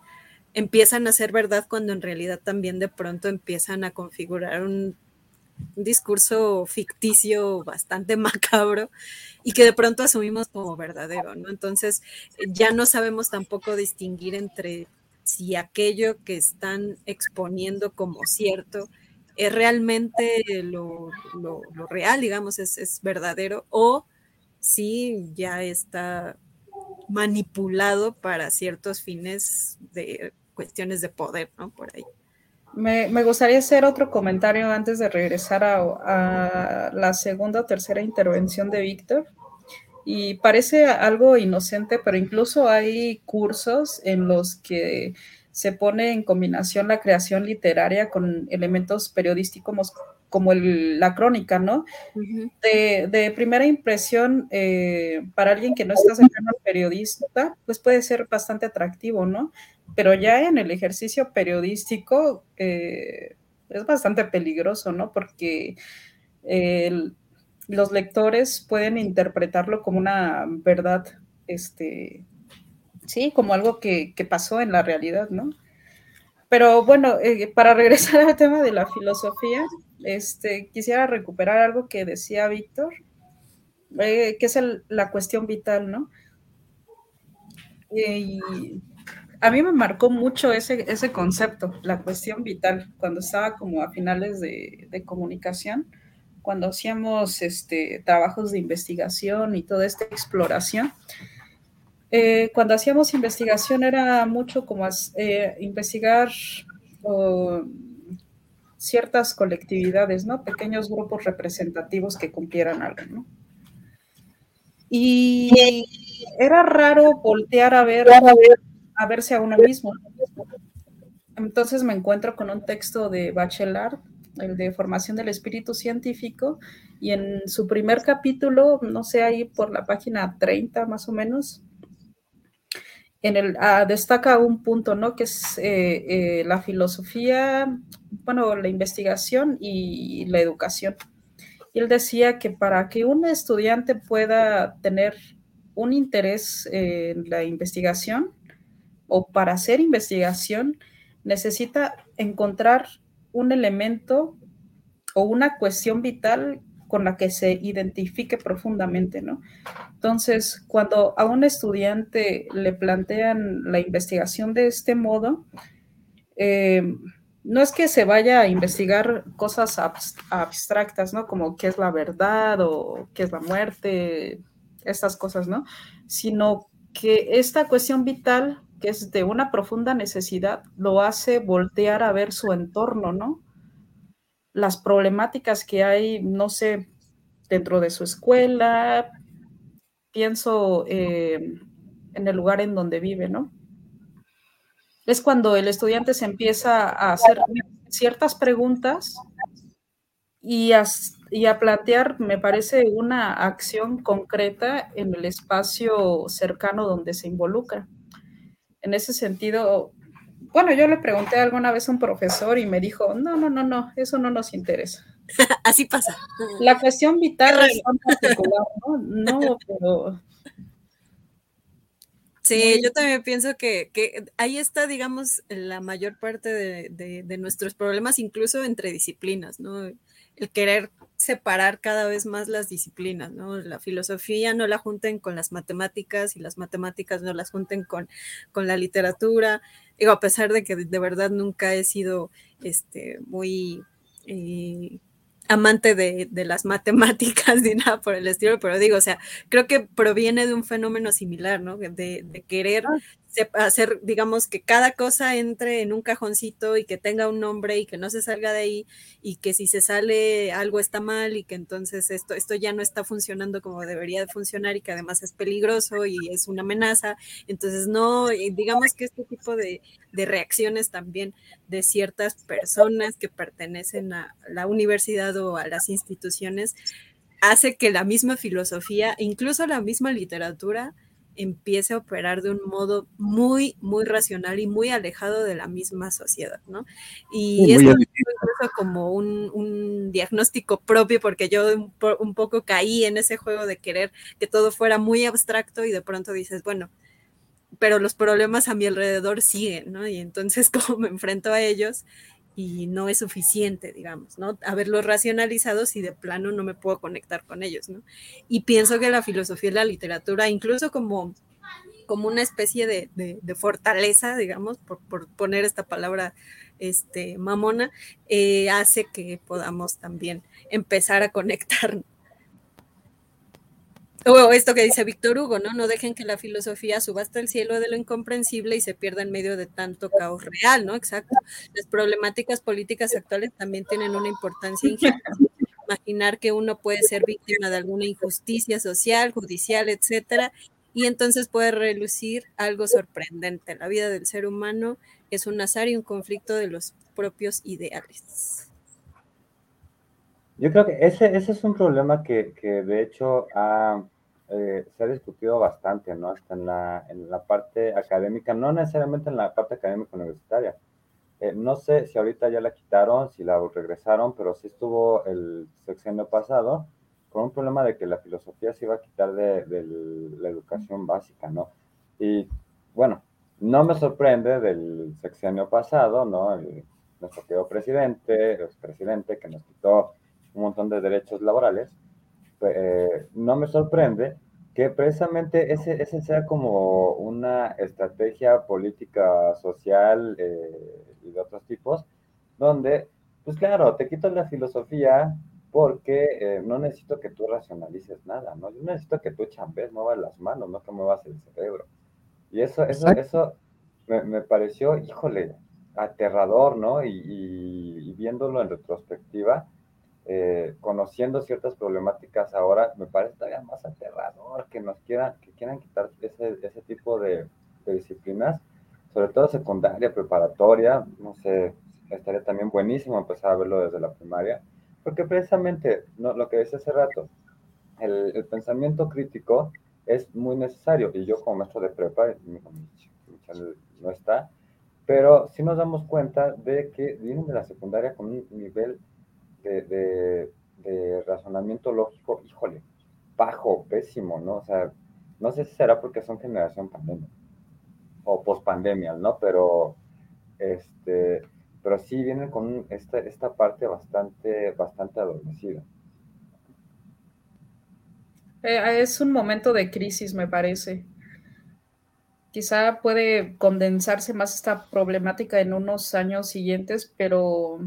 empiezan a ser verdad cuando en realidad también de pronto empiezan a configurar un, un discurso ficticio bastante macabro y que de pronto asumimos como verdadero, ¿no? Entonces ya no sabemos tampoco distinguir entre si aquello que están exponiendo como cierto es realmente lo, lo, lo real, digamos, es, es, verdadero, o si ya está manipulado para ciertos fines de cuestiones de poder, ¿no? Por ahí. Me, me gustaría hacer otro comentario antes de regresar a, a la segunda o tercera intervención de Víctor. Y parece algo inocente, pero incluso hay cursos en los que se pone en combinación la creación literaria con elementos periodísticos como el, la crónica, ¿no? Uh -huh. de, de, primera impresión, eh, para alguien que no está cercano al periodista, pues puede ser bastante atractivo, ¿no? Pero ya en el ejercicio periodístico eh, es bastante peligroso, ¿no? Porque los lectores pueden interpretarlo como una verdad, este, sí, como algo que, pasó en la realidad, ¿no? Pero bueno, eh, para regresar al tema de la filosofía, este, quisiera recuperar algo que decía Víctor, eh, que es la cuestión vital, ¿no? Y a mí me marcó mucho ese, ese concepto, la cuestión vital, cuando estaba como a finales de, comunicación, cuando hacíamos este, trabajos de investigación y toda esta exploración. Eh, cuando hacíamos investigación era mucho como eh, investigar ciertas colectividades, ¿no? Pequeños grupos representativos que cumplieran algo. Y era raro voltear a ver, verse a uno mismo. Entonces me encuentro con un texto de Bachelard, el de formación del espíritu científico, y en su primer capítulo, no sé, ahí por la página 30 más o menos, en el, ah, destaca un punto, ¿no? Que es eh, eh, la filosofía, bueno, la investigación y la educación. Y él decía que para que un estudiante pueda tener un interés en la investigación o para hacer investigación, necesita encontrar un elemento o una cuestión vital con la que se identifique profundamente, ¿no? Entonces, cuando a un estudiante le plantean la investigación de este modo, eh, no es que se vaya a investigar cosas abstractas, ¿no? Como qué es la verdad o qué es la muerte, estas cosas, ¿no? Sino que esta cuestión vital, que es de una profunda necesidad, lo hace voltear a ver su entorno, ¿no? Las problemáticas que hay, no sé, dentro de su escuela, pienso eh, en el lugar en donde vive, ¿no? es cuando el estudiante se empieza a hacer ciertas preguntas y y a plantear, me parece, una acción concreta en el espacio cercano donde se involucra. En ese sentido, bueno, yo le pregunté alguna vez a un profesor y me dijo, no, no, no, no, eso no nos interesa. Así pasa. La cuestión vital es particular, ¿no? No, pero Sí, yo también pienso que, ahí está, digamos, la mayor parte de, nuestros problemas, incluso entre disciplinas, ¿no? El querer separar cada vez más las disciplinas, ¿no? La filosofía no la junten con las matemáticas y las matemáticas no las junten con, con la literatura. Digo, a pesar de que de verdad nunca he sido este, muy... Eh, amante de, las matemáticas ni nada por el estilo, pero digo, o sea, creo que proviene de un fenómeno similar, ¿no? De, de querer ah hacer, digamos, que cada cosa entre en un cajoncito y que tenga un nombre y que no se salga de ahí y que si se sale algo está mal y que entonces esto, esto ya no está funcionando como debería de funcionar y que además es peligroso y es una amenaza. Entonces, no, digamos que este tipo de, de reacciones también de ciertas personas que pertenecen a la universidad o a las instituciones hace que la misma filosofía, incluso la misma literatura, empiece a operar de un modo muy, muy racional y muy alejado de la misma sociedad, ¿no? Y eso es como un, diagnóstico propio, porque yo un, poco caí en ese juego de querer que todo fuera muy abstracto y de pronto dices, bueno, pero los problemas a mi alrededor siguen, ¿no? Y entonces, como me enfrento a ellos, y no es suficiente, digamos, ¿no? Haberlos racionalizado si de plano no me puedo conectar con ellos, ¿no? Y pienso que la filosofía y la literatura, incluso como, como una especie de, fortaleza, digamos, por, poner esta palabra este, mamona, eh, hace que podamos también empezar a conectar o esto que dice Víctor Hugo, ¿no? No dejen que la filosofía suba hasta el cielo de lo incomprensible y se pierda en medio de tanto caos real, ¿no? Exacto. Las problemáticas políticas actuales también tienen una importancia ingente. Imaginar que uno puede ser víctima de alguna injusticia social, judicial, etcétera, y entonces puede relucir algo sorprendente. La vida del ser humano es un azar y un conflicto de los propios ideales. Yo creo que ese, ese es un problema que, que de hecho eh, se ha discutido bastante, ¿no? Hasta en la, en la parte académica, no necesariamente en la parte académica universitaria. Eh, no sé si ahorita ya la quitaron, si la regresaron, pero sí estuvo el sexenio pasado con un problema de que la filosofía se iba a quitar de, de la educación básica, ¿no? Y bueno, no me sorprende del sexenio pasado, ¿no? El, nuestro querido presidente, el presidente que nos quitó un montón de derechos laborales, pues, eh, no me sorprende que precisamente ese, ese sea como una estrategia política social eh, y de otros tipos, donde, pues claro, te quito la filosofía porque eh, no necesito que tú racionalices nada, ¿no? Yo necesito que tú chambes, muevas las manos, no que muevas el cerebro. Y eso, eso, eso me, me, pareció, híjole, aterrador, ¿no? Y, y, y viéndolo en retrospectiva, eh, conociendo ciertas problemáticas ahora, me parece todavía más aterrador que nos quieran, que quieran quitar ese, ese tipo de, disciplinas, sobre todo secundaria, preparatoria, no sé, estaría también buenísimo empezar a verlo desde la primaria, porque precisamente no, lo que decía hace rato, el, pensamiento crítico es muy necesario, y yo como maestro de prepa, no está, pero sí nos damos cuenta de que vienen de la secundaria con un nivel de, razonamiento lógico, híjole, bajo, pésimo, ¿no? O sea, no sé si será porque son generación pandemia o post-pandemia, ¿no? Pero, este, pero sí vienen con esta, esta parte bastante, bastante adormecida. Eh, es un momento de crisis, me parece. Quizá puede condensarse más esta problemática en unos años siguientes, pero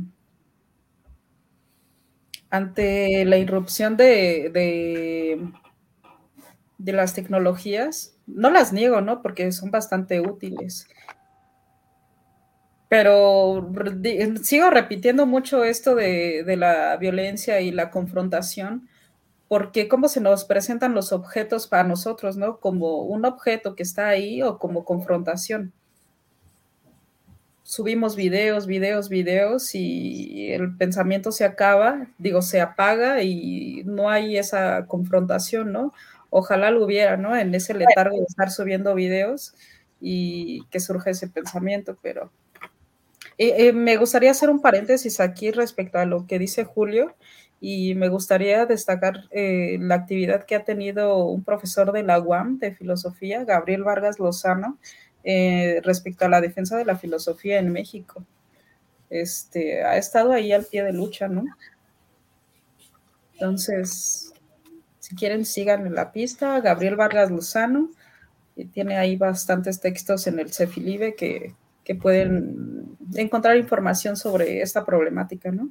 ante la irrupción de, de, las tecnologías, no las niego, ¿no? Porque son bastante útiles. Pero sigo repitiendo mucho esto de, de, la violencia y la confrontación, porque cómo se nos presentan los objetos para nosotros, ¿no? Como un objeto que está ahí o como confrontación. Subimos videos, videos, videos y el pensamiento se acaba, digo, se apaga y no hay esa confrontación, ¿no? Ojalá lo hubiera, ¿no? En ese letargo de estar subiendo videos y que surja ese pensamiento, pero eh, eh, me gustaría hacer un paréntesis aquí respecto a lo que dice Julio y me gustaría destacar eh, la actividad que ha tenido un profesor de la UAM de filosofía, Gabriel Vargas Lozano, eh, respecto a la defensa de la filosofía en México. Este, ha estado ahí al pie de lucha, ¿no? Entonces, si quieren, sigan en la pista. Gabriel Vargas Lozano tiene ahí bastantes textos en el Cefilibe que, que pueden encontrar información sobre esta problemática, ¿no?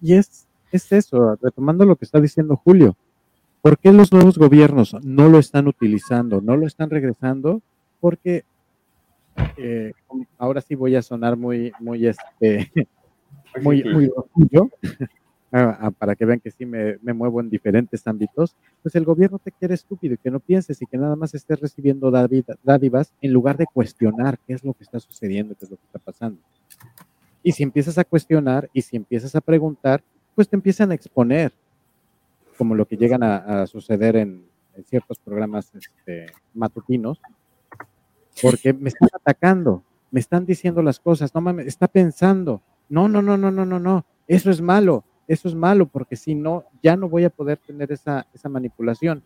Y es es eso, retomando lo que está diciendo Julio. ¿Por qué los nuevos gobiernos no lo están utilizando, no lo están regresando? Porque eh, ahora sí voy a sonar muy, muy, este, muy, muy ah, ah, para que vean que sí me, me, muevo en diferentes ámbitos, pues el gobierno te quiere estúpido y que no pienses y que nada más estés recibiendo dádivas en lugar de cuestionar qué es lo que está sucediendo, qué es lo que está pasando. Y si empiezas a cuestionar y si empiezas a preguntar, pues te empiezan a exponer, como lo que llegan a, suceder en, ciertos programas este, matutinos, porque me están atacando, me están diciendo las cosas, no mames, está pensando, no, no, no, no, no, no, no, eso es malo, eso es malo, porque si no, ya no voy a poder tener esa, esa manipulación.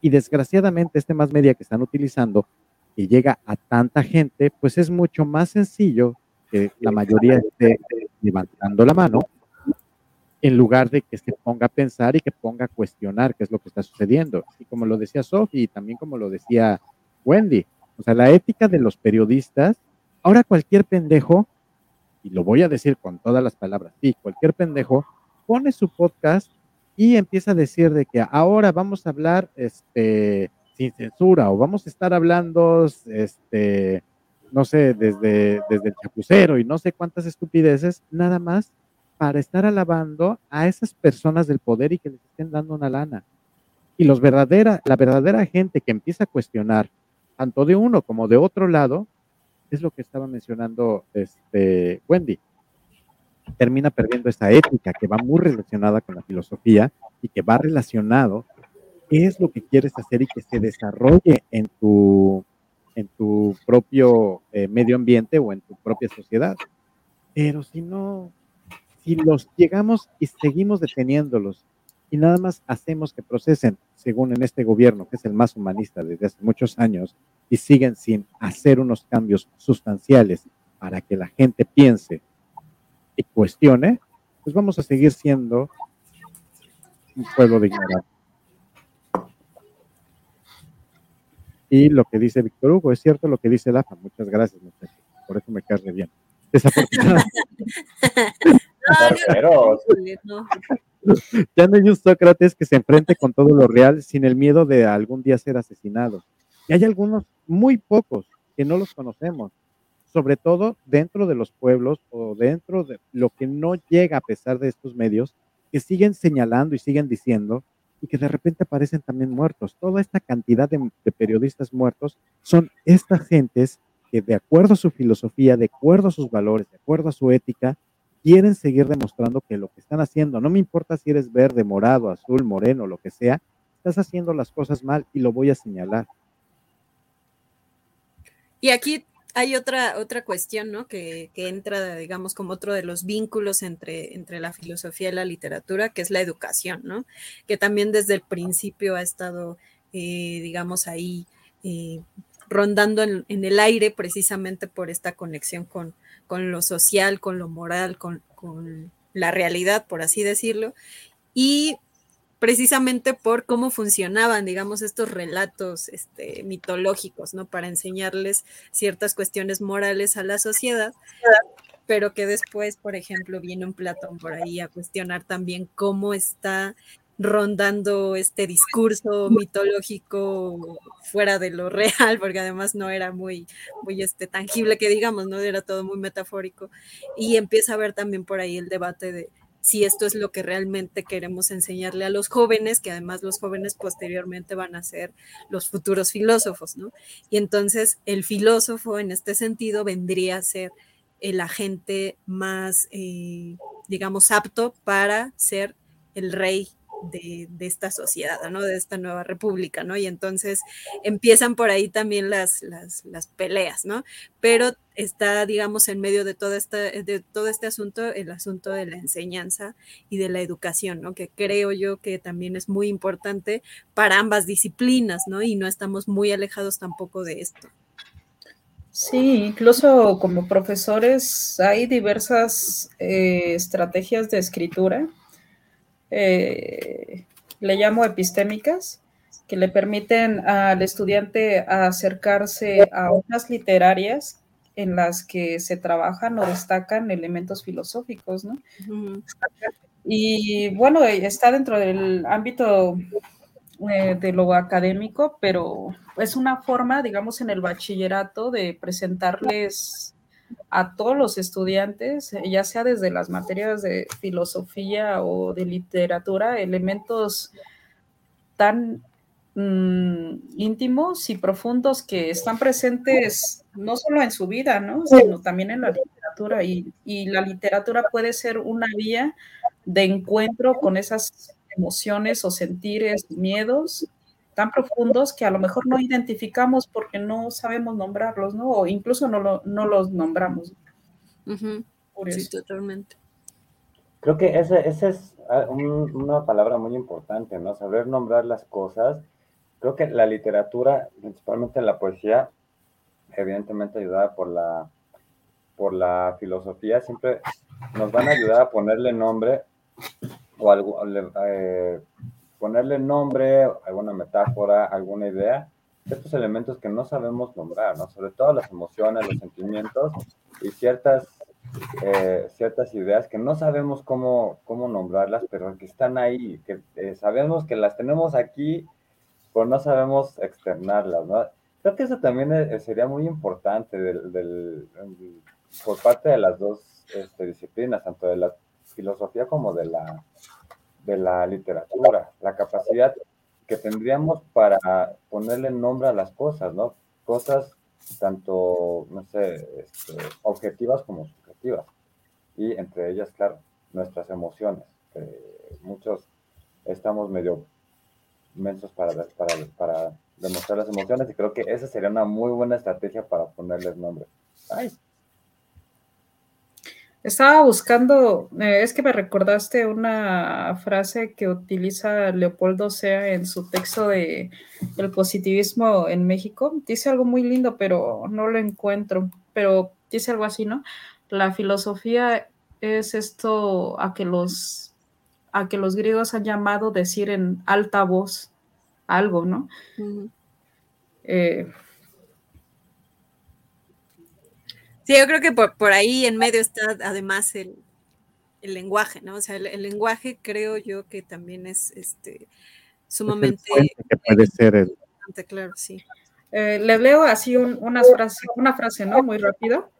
Y desgraciadamente este más media que están utilizando, y llega a tanta gente, pues es mucho más sencillo que la mayoría esté levantando la mano en lugar de que se ponga a pensar y que ponga a cuestionar qué es lo que está sucediendo. Y como lo decía Sophie y también como lo decía Wendy, o sea, la ética de los periodistas, ahora cualquier pendejo, y lo voy a decir con todas las palabras, sí, cualquier pendejo pone su podcast y empieza a decir de que ahora vamos a hablar este, sin censura o vamos a estar hablando, este, no sé, desde, desde el chapucero y no sé cuántas estupideces, nada más para estar alabando a esas personas del poder y que les estén dando una lana. Y los verdadera, la verdadera gente que empieza a cuestionar, tanto de uno como de otro lado, es lo que estaba mencionando este Wendy. Termina perdiendo esa ética que va muy relacionada con la filosofía y que va relacionado qué es lo que quieres hacer y que se desarrolle en tu, en tu propio eh, medio ambiente o en tu propia sociedad. Pero si no, si los llegamos y seguimos deteniéndolos y nada más hacemos que procesen, según en este gobierno, que es el más humanista desde hace muchos años, y siguen sin hacer unos cambios sustanciales para que la gente piense y cuestione, pues vamos a seguir siendo un pueblo de ignorantes. Y lo que dice Víctor Hugo, es cierto lo que dice Lafa. Muchas gracias, muchachos. Por eso me cae bien. Desafortunadamente. Ya no hay un Sócrates que se enfrente con todo lo real sin el miedo de algún día ser asesinado. Y hay algunos, muy pocos, que no los conocemos, sobre todo dentro de los pueblos o dentro de lo que no llega a pesar de estos medios, que siguen señalando y siguen diciendo y que de repente aparecen también muertos. Toda esta cantidad de, de periodistas muertos son estas gentes que de acuerdo a su filosofía, de acuerdo a sus valores, de acuerdo a su ética, quieren seguir demostrando que lo que están haciendo, no me importa si eres verde, morado, azul, moreno, lo que sea, estás haciendo las cosas mal y lo voy a señalar. Y aquí hay otra, otra cuestión, ¿no? Que, entra, digamos, como otro de los vínculos entre, entre la filosofía y la literatura, que es la educación, ¿no? Que también desde el principio ha estado, eh, digamos, ahí eh, rondando en, el aire precisamente por esta conexión con, con lo social, con lo moral, con, la realidad, por así decirlo, y precisamente por cómo funcionaban, digamos, estos relatos este, mitológicos, ¿no? Para enseñarles ciertas cuestiones morales a la sociedad, pero que después, por ejemplo, viene un Platón por ahí a cuestionar también cómo está rondando este discurso mitológico fuera de lo real, porque además no era muy, muy este, tangible que digamos, ¿no? Era todo muy metafórico. Y empieza a ver también por ahí el debate de si esto es lo que realmente queremos enseñarle a los jóvenes, que además los jóvenes posteriormente van a ser los futuros filósofos, ¿no? Y entonces el filósofo en este sentido vendría a ser el agente más, eh, digamos, apto para ser el rey de, esta sociedad, ¿no? De esta nueva república, ¿no? Y entonces empiezan por ahí también las, las, peleas, ¿no? Pero está, digamos, en medio de todo, este, de todo este asunto, el asunto de la enseñanza y de la educación, ¿no? Que creo yo que también es muy importante para ambas disciplinas, ¿no? Y no estamos muy alejados tampoco de esto. Sí, incluso como profesores hay diversas eh, estrategias de escritura eh, le llamo epistémicas, que le permiten al estudiante acercarse a obras literarias en las que se trabajan o destacan elementos filosóficos, ¿no? Y bueno, está dentro del ámbito eh, de lo académico, pero es una forma, digamos, en el bachillerato de presentarles a todos los estudiantes, eh, ya sea desde las materias de filosofía o de literatura, elementos tan mm, íntimos y profundos que están presentes no solo en su vida, ¿no? sino también en la literatura. Y, y la literatura puede ser una vía de encuentro con esas emociones o sentires, miedos tan profundos que a lo mejor no identificamos porque no sabemos nombrarlos, ¿no? O incluso no, no los nombramos. Sí, totalmente. Creo que esa es ah, una palabra muy importante, ¿no? Saber nombrar las cosas. Creo que la literatura, principalmente la poesía, evidentemente ayudada por la, por la filosofía, siempre nos van a ayudar a ponerle nombre o algo, eh, ponerle nombre, alguna metáfora, alguna idea, ciertos elementos que no sabemos nombrar, ¿no? Sobre todo las emociones, los sentimientos y ciertas, eh, ciertas ideas que no sabemos cómo, cómo nombrarlas, pero que están ahí, que eh, sabemos que las tenemos aquí, pero no sabemos externarlas, ¿no? Creo que eso también eh, sería muy importante del, por parte de las dos este, disciplinas, tanto de la filosofía como de la, de la literatura, la capacidad que tendríamos para ponerle nombre a las cosas, ¿no? Cosas tanto, no sé, este, objetivas como subjetivas. Y entre ellas, claro, nuestras emociones. muchos estamos medio mensos para, para, para demostrar las emociones y creo que esa sería una muy buena estrategia para ponerles nombre. Ay, estaba buscando, eh, es que me recordaste una frase que utiliza Leopoldo Sea en su texto de El positivismo en México. Dice algo muy lindo, pero no lo encuentro. Pero dice algo así, ¿no? La filosofía es esto a que los, a que los griegos han llamado decir en alta voz algo, ¿no? Sí, yo creo que por, ahí en medio está además el, lenguaje, ¿no? O sea, el, lenguaje creo yo que también es este sumamente que puede ser el... claro, sí. Eh, les leo así una, frase, una frase, ¿no? Muy rápido.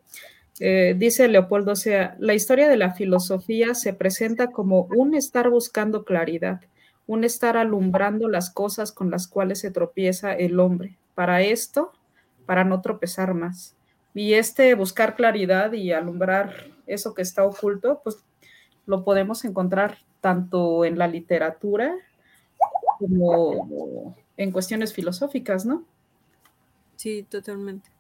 Eh, dice Leopoldo, o sea, la historia de la filosofía se presenta como un estar buscando claridad, un estar alumbrando las cosas con las cuales se tropieza el hombre. Para esto, para no tropezar más. Y este buscar claridad y alumbrar eso que está oculto, pues lo podemos encontrar tanto en la literatura como en cuestiones filosóficas, ¿no? Sí, totalmente.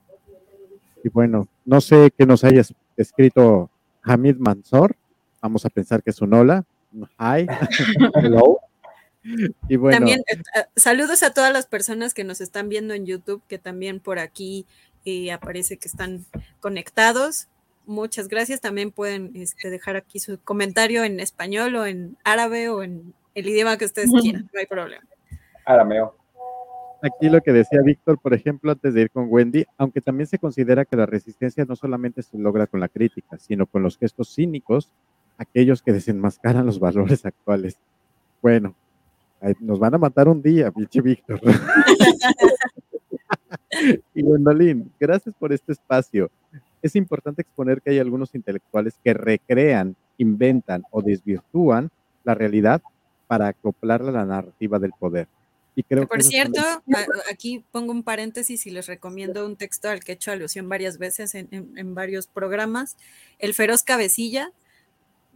Y bueno, no sé qué nos hayas escrito Hamid Mansor. Vamos a pensar que es un hola. Hi. Hello. Y bueno. También eh, saludos a todas las personas que nos están viendo en YouTube, que también por aquí y aparece que están conectados. Muchas gracias. También pueden este, dejar aquí su comentario en español o en árabe o en el idioma que ustedes quieran, no hay problema. Arameo. Aquí lo que decía Víctor, por ejemplo, antes de ir con Wendy, aunque también se considera que la resistencia no solamente se logra con la crítica, sino con los gestos cínicos, aquellos que desenmascaran los valores actuales. Bueno, nos van a matar un día, pinche Víctor. y Gwendolyn, gracias por este espacio. Es importante exponer que hay algunos intelectuales que recrean, inventan o desvirtúan la realidad para acoplarla a la narrativa del poder. Y creo Por que son cierto, aquí pongo un paréntesis y les recomiendo un texto al que he hecho alusión varias veces en, en- en varios programas, El Feroz Cabecilla,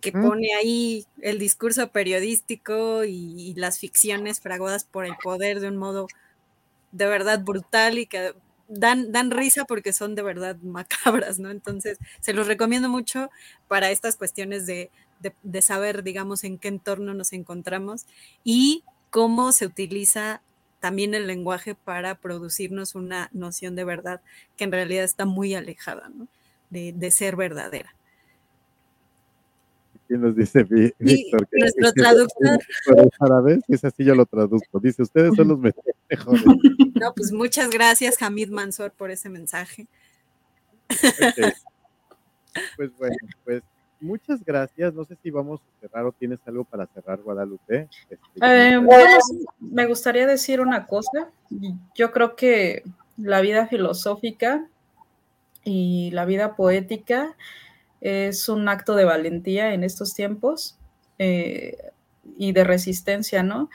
que pone ahí el discurso periodístico y, y las ficciones fraguadas por el poder de un modo de verdad brutal y que dan, dan risa porque son de verdad macabras, ¿no? Entonces, se los recomiendo mucho para estas cuestiones de, de- saber, digamos, en qué entorno nos encontramos y cómo se utiliza también el lenguaje para producirnos una noción de verdad que en realidad está muy alejada, ¿no? De, de ser verdadera. ¿Quién nos dice Víctor? que- nuestro que- traductor. Pero para ver si es así, yo lo traduzco. Dice, ustedes son los mejores. No, pues muchas gracias, Hamid Mansor, por ese mensaje. Ok. Pues bueno, pues muchas gracias. No sé si vamos a cerrar o tienes algo para cerrar, Guadalupe. Este, Eh, bueno, sí, me gustaría decir una cosa. Yo creo que la vida filosófica y la vida poética es un acto de valentía en estos tiempos eh, y de resistencia, ¿no?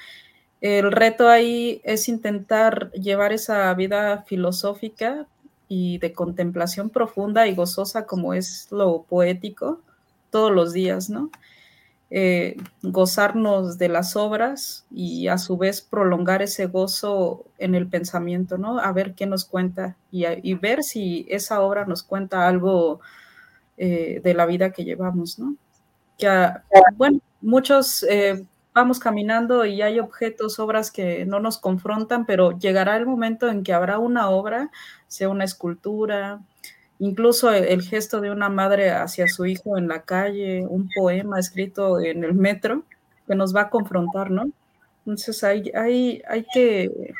El reto ahí es intentar llevar esa vida filosófica y de contemplación profunda y gozosa como es lo poético todos los días, ¿no? eh, gozarnos de las obras y a su vez prolongar ese gozo en el pensamiento, ¿no? A ver qué nos cuenta y, ver si esa obra nos cuenta algo eh, de la vida que llevamos, ¿no? Que, ah, bueno, muchos eh, vamos caminando y hay objetos, obras que no nos confrontan, pero llegará el momento en que habrá una obra, sea una escultura, incluso el, gesto de una madre hacia su hijo en la calle, un poema escrito en el metro, que nos va a confrontar, ¿no? Entonces hay, hay, hay que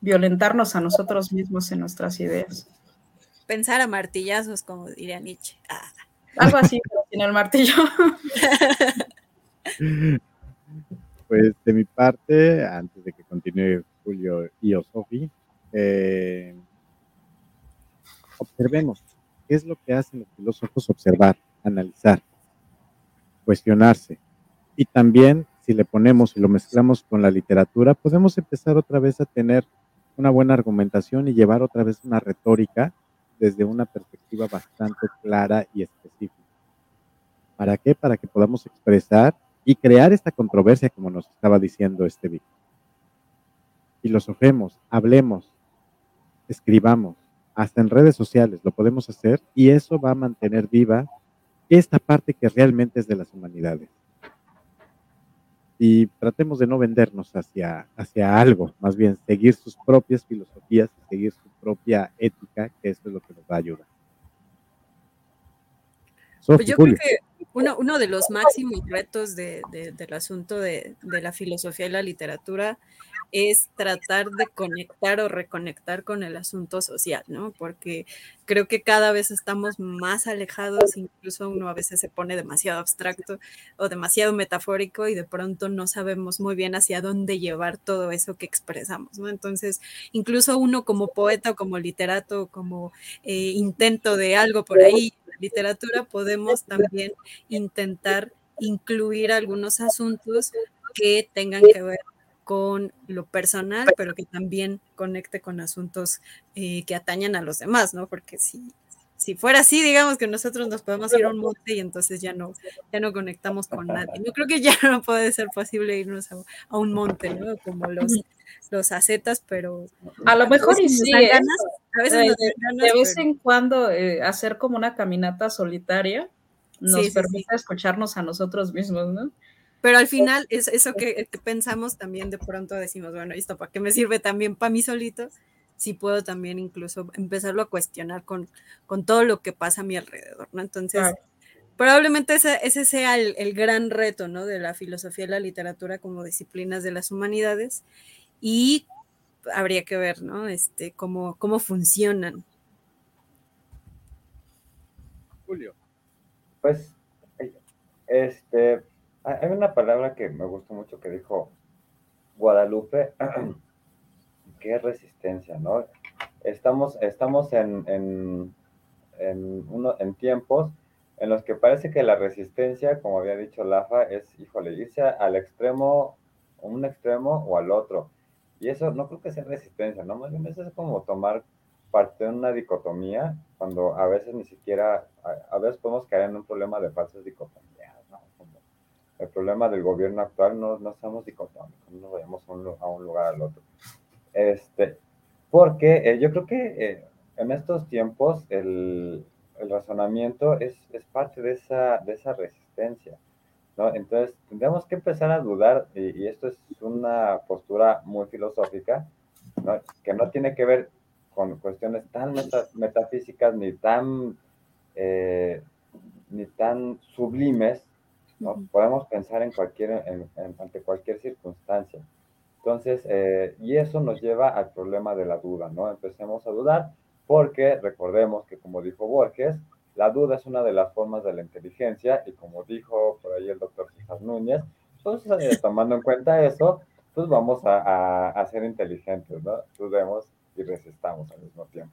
violentarnos a nosotros mismos en nuestras ideas. Pensar a martillazos, como diría Nietzsche. Ah, Algo así, pero sin el martillo. Pues de mi parte, antes de que continúe Julio y o Sofi, eh, observemos qué es lo que hacen los filósofos, observar, analizar, cuestionarse. Y también, si le ponemos y lo mezclamos con la literatura, podemos empezar otra vez a tener una buena argumentación y llevar otra vez una retórica desde una perspectiva bastante clara y específica. ¿Para qué? Para que podamos expresar y crear esta controversia, como nos estaba diciendo este Víctor. Filosofemos, hablemos, escribamos, hasta en redes sociales lo podemos hacer y eso va a mantener viva esta parte que realmente es de las humanidades. Y tratemos de no vendernos hacia, hacia algo, más bien seguir sus propias filosofías, seguir su propia ética, que eso es lo que nos va a ayudar. Pues creo que uno, uno de los máximos retos de- de- del asunto de, de la filosofía y la literatura es tratar de conectar o reconectar con el asunto social, ¿no? Porque creo que cada vez estamos más alejados, incluso uno a veces se pone demasiado abstracto o demasiado metafórico y de pronto no sabemos muy bien hacia dónde llevar todo eso que expresamos, ¿no? Entonces, incluso uno como poeta o como literato, como eh, intento de algo por ahí, literatura, podemos también intentar incluir algunos asuntos que tengan que ver con lo personal, pero que también conecte con asuntos eh, que atañan a los demás, ¿no? Porque si, si fuera así, digamos que nosotros nos podemos ir a un monte y entonces ya no, ya no conectamos con nadie. Yo creo que ya no puede ser posible irnos a, a un monte, ¿no? Como los, los acetas, pero A lo mejor sí, ganas, a veces Eh, ganas, de vez pero- en cuando eh, hacer como una caminata solitaria nos Sí, sí, sí. permite escucharnos a nosotros mismos, ¿no? Pero al final, es eso que, que pensamos también de pronto decimos, bueno, ¿esto para qué me sirve también para mí solito? Si puedo también incluso empezarlo a cuestionar con, con todo lo que pasa a mi alrededor, ¿no? Entonces, Claro. probablemente ese, ese sea el, el gran reto, ¿no? De la filosofía y la literatura como disciplinas de las humanidades. Y habría que ver, ¿no? Este, cómo, cómo funcionan. Julio. Pues, este, hay una palabra que me gustó mucho que dijo Guadalupe, que es resistencia, ¿no? Estamos, estamos en, en, en, uno, en tiempos en los que parece que la resistencia, como había dicho Lafa, es, híjole, irse al extremo un extremo o al otro. Y eso no creo que sea resistencia, ¿no? Más bien eso es como tomar parte de una dicotomía, cuando a veces ni siquiera, a, veces podemos caer en un problema de falsas dicotomías, ¿no? Como el problema del gobierno actual no, no somos dicotómicos, no vayamos a un, a un lugar al otro. Este, porque eh, yo creo que eh, en estos tiempos el, el razonamiento es, es, parte de esa, de esa resistencia. ¿No? Entonces, tendríamos que empezar a dudar, y, esto es una postura muy filosófica, ¿no? que no tiene que ver con cuestiones tan metafísicas ni tan, eh, ni tan sublimes, ¿no? podemos pensar en cualquier, en, ante cualquier circunstancia. Entonces, eh, y eso nos lleva al problema de la duda, ¿no? Empecemos a dudar porque recordemos que, como dijo Borges, la duda es una de las formas de la inteligencia y como dijo por ahí el doctor César Núñez, pues eh, tomando en cuenta eso, pues vamos a, a, ser inteligentes, ¿no? Dudemos y resistamos al mismo tiempo.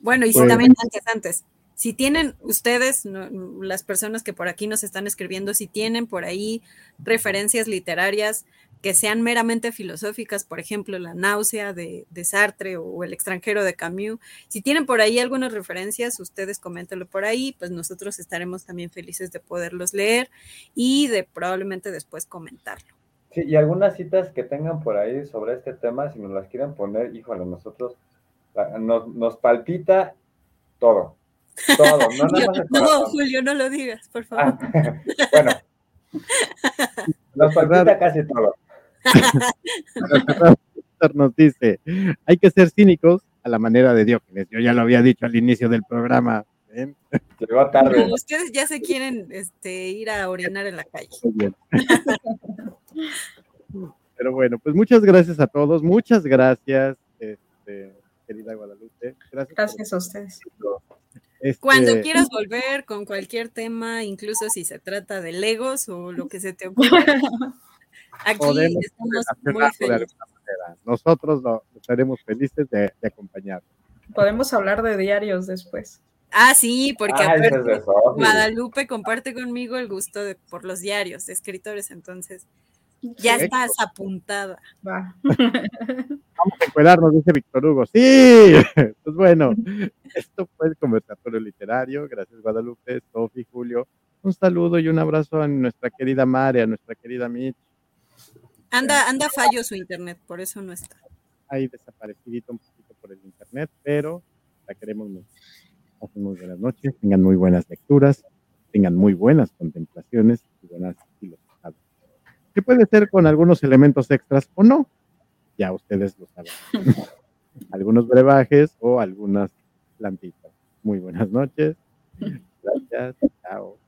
Bueno, y si también antes, antes, si tienen ustedes, las personas que por aquí nos están escribiendo, si tienen por ahí referencias literarias que sean meramente filosóficas, por ejemplo, La náusea de, Sartre o El extranjero de Camus, si tienen por ahí algunas referencias, ustedes coméntenlo por ahí, pues nosotros estaremos también felices de poderlos leer y de probablemente después comentarlo. Sí, y algunas citas que tengan por ahí sobre este tema, si nos las quieren poner, híjole, nosotros nos, nos palpita todo todo, no No, Julio, no lo digas, por favor. Ah, bueno, nos falta casi todo. Nos dice, hay que ser cínicos a la manera de Diógenes. Yo ya lo había dicho al inicio del programa. Llegó tarde. ustedes ya se quieren este, ir a orinar en la calle. Pero bueno, pues muchas gracias a todos, muchas gracias, este, querida Guadalupe. Gracias, gracias a ustedes. Cuando este, quieras volver con cualquier tema, incluso si se trata de Legos o lo que se te ocurra, aquí estamos muy felices. Nosotros lo, estaremos felices de, acompañar. Podemos hablar de diarios después. Ah, sí, porque Guadalupe comparte conmigo el gusto de, por los diarios, de escritores, entonces ya estás apuntada. Va. Vamos a encuadrarnos, dice Víctor Hugo. Sí, pues bueno, esto fue el conversatorio literario. Gracias, Guadalupe, Sofi, Julio. Un saludo y un abrazo a nuestra querida Mare, a nuestra querida Mitch. Anda, anda fallo su internet, por eso no está. Ahí desaparecidito un poquito por el internet, pero la queremos mucho. Pasen muy buenas noches, tengan muy buenas lecturas, tengan muy buenas contemplaciones y buenas filosofías. Que puede ser con algunos elementos extras o no, ya ustedes lo saben. Algunos brebajes o algunas plantitas. Muy buenas noches. Gracias. Chao.